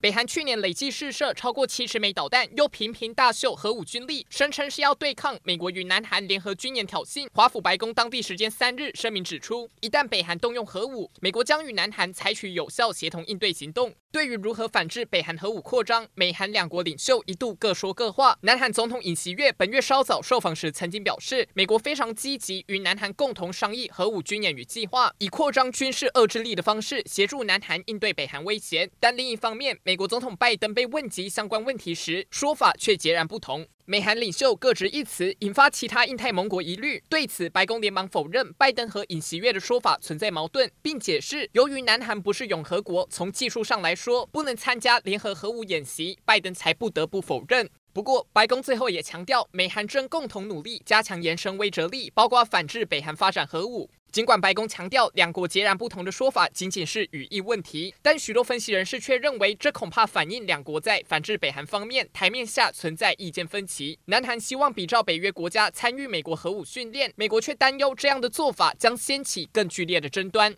北韩去年累计试射超过七十枚导弹，又频频大秀核武军力，声称是要对抗美国与南韩联合军演挑衅。华府白宫当地时间三日声明指出，一旦北韩动用核武，美国将与南韩采取有效协同应对行动。对于如何反制北韩核武扩张，美韩两国领袖一度各说各话。南韩总统尹锡月本月稍早受访时曾经表示，美国非常积极与南韩共同商议核武军演与计划，以扩张军事遏制力的方式协助南韩应对北韩威胁。但另一方面，美国总统拜登被问及相关问题时，说法却截然不同。美韩领袖各执一词，引发其他印太盟国疑虑。对此，白宫连忙否认拜登和尹锡悦的说法存在矛盾，并解释，由于南韩不是永和国，从技术上来说不能参加联合核武演习，拜登才不得不否认。不过，白宫最后也强调，美韩正共同努力加强延伸威慑力，包括反制北韩发展核武。尽管白宫强调两国截然不同的说法仅仅是语义问题，但许多分析人士却认为，这恐怕反映两国在反制北韩方面台面下存在意见分歧。南韩希望比照北约国家参与美国核武训练，美国却担忧这样的做法将掀起更剧烈的争端。